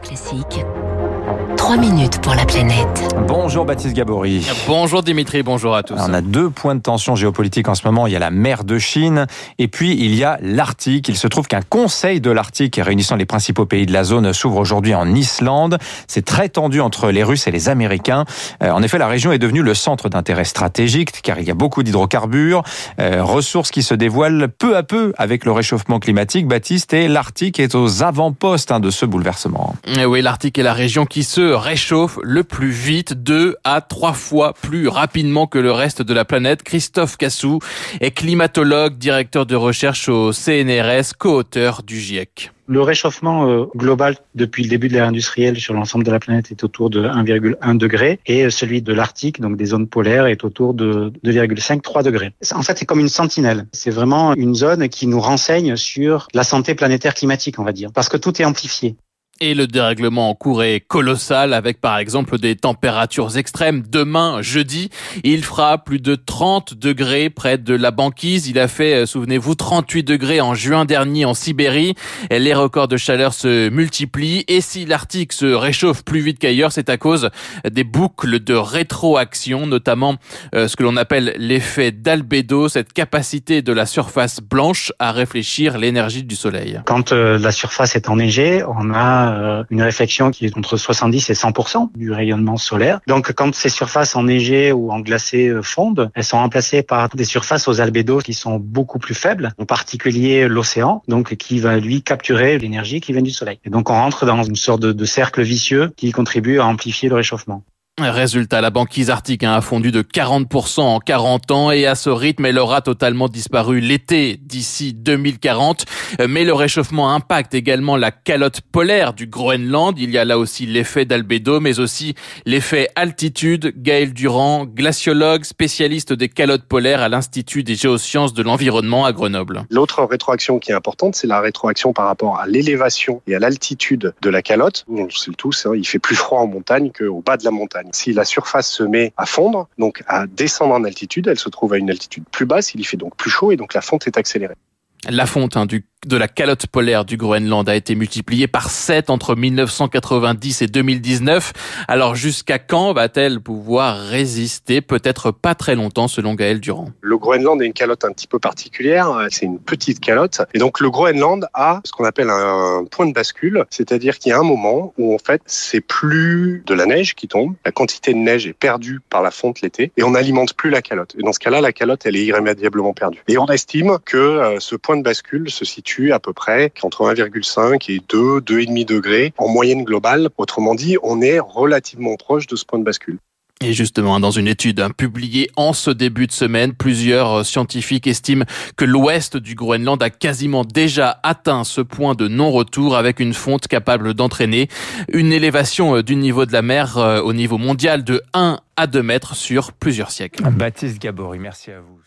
Classique. 3 minutes pour la planète. Bonjour Baptiste Gabory. Bonjour Dimitri, bonjour à tous. Alors, on a deux points de tension géopolitique en ce moment. Il y a la mer de Chine et puis il y a l'Arctique. Il se trouve qu'un conseil de l'Arctique réunissant les principaux pays de la zone s'ouvre aujourd'hui en Islande. C'est très tendu entre les Russes et les Américains. Euh, en effet, la région est devenue le centre d'intérêt stratégique car il y a beaucoup d'hydrocarbures, euh, ressources qui se dévoilent peu à peu avec le réchauffement climatique. Baptiste et l'Arctique est aux avant-postes hein, de ce bouleversement. Eh oui, l'Arctique est la région qui se réchauffe le plus vite, deux à trois fois plus rapidement que le reste de la planète. Christophe Cassou est climatologue, directeur de recherche au CNRS, co-auteur du GIEC. Le réchauffement euh, global depuis le début de l'ère industrielle sur l'ensemble de la planète est autour de 1,1 degré et celui de l'Arctique, donc des zones polaires, est autour de 2,5-3 degrés. En fait, c'est comme une sentinelle. C'est vraiment une zone qui nous renseigne sur la santé planétaire climatique, on va dire, parce que tout est amplifié. Et le dérèglement en cours est colossal avec par exemple des températures extrêmes. Demain, jeudi, il fera plus de 30 degrés près de la banquise. Il a fait, euh, souvenez-vous, 38 degrés en juin dernier en Sibérie. Les records de chaleur se multiplient. Et si l'Arctique se réchauffe plus vite qu'ailleurs, c'est à cause des boucles de rétroaction, notamment euh, ce que l'on appelle l'effet d'albédo, cette capacité de la surface blanche à réfléchir l'énergie du soleil. Quand euh, la surface est enneigée, on a euh, une réflexion qui est entre 70 et 100 du rayonnement solaire. Donc quand ces surfaces enneigées ou englacées euh, fondent, elles sont remplacées par des surfaces aux albédos qui sont beaucoup plus faibles, en particulier l'océan, donc qui va lui capturer l'énergie qui vient du soleil. Et donc on rentre dans une sorte de cercle vicieux qui contribue à amplifier le réchauffement. Résultat, la banquise arctique a fondu de 40% en 40 ans et à ce rythme, elle aura totalement disparu l'été d'ici 2040. Mais le réchauffement impacte également la calotte polaire du Groenland. Il y a là aussi l'effet d'albédo, mais aussi l'effet altitude. Gaël Durand, glaciologue, spécialiste des calottes polaires à l'Institut des géosciences de l'environnement à Grenoble. L'autre rétroaction qui est importante, c'est la rétroaction par rapport à l'élévation et à l'altitude de la calotte. On le sait tous, hein, il fait plus froid en montagne qu'au bas de la montagne. Si la surface se met à fondre, donc à descendre en altitude, elle se trouve à une altitude plus basse, il y fait donc plus chaud et donc la fonte est accélérée. La fonte hein, de la calotte polaire du Groenland a été multipliée par 7 entre 1990 et 2019. Alors jusqu'à quand va-t-elle pouvoir résister? Peut-être pas très longtemps selon Gaël Durand. Le Groenland est une calotte un petit peu particulière, c'est une petite calotte et donc le Groenland a ce qu'on appelle un point de bascule, c'est-à-dire qu'il y a un moment où en fait c'est plus de la neige qui tombe, la quantité de neige est perdue par la fonte l'été et on n'alimente plus la calotte. Et dans ce cas-là, la calotte elle est irrémédiablement perdue. Et on estime que euh, ce point de bascule se situe à peu près entre 1,5 et 2, 2,5 degrés en moyenne globale. Autrement dit, on est relativement proche de ce point de bascule. Et justement, dans une étude hein, publiée en ce début de semaine, plusieurs euh, scientifiques estiment que l'ouest du Groenland a quasiment déjà atteint ce point de non-retour avec une fonte capable d'entraîner une élévation euh, du niveau de la mer euh, au niveau mondial de 1 à 2 mètres sur plusieurs siècles. Baptiste Gabory, merci à vous.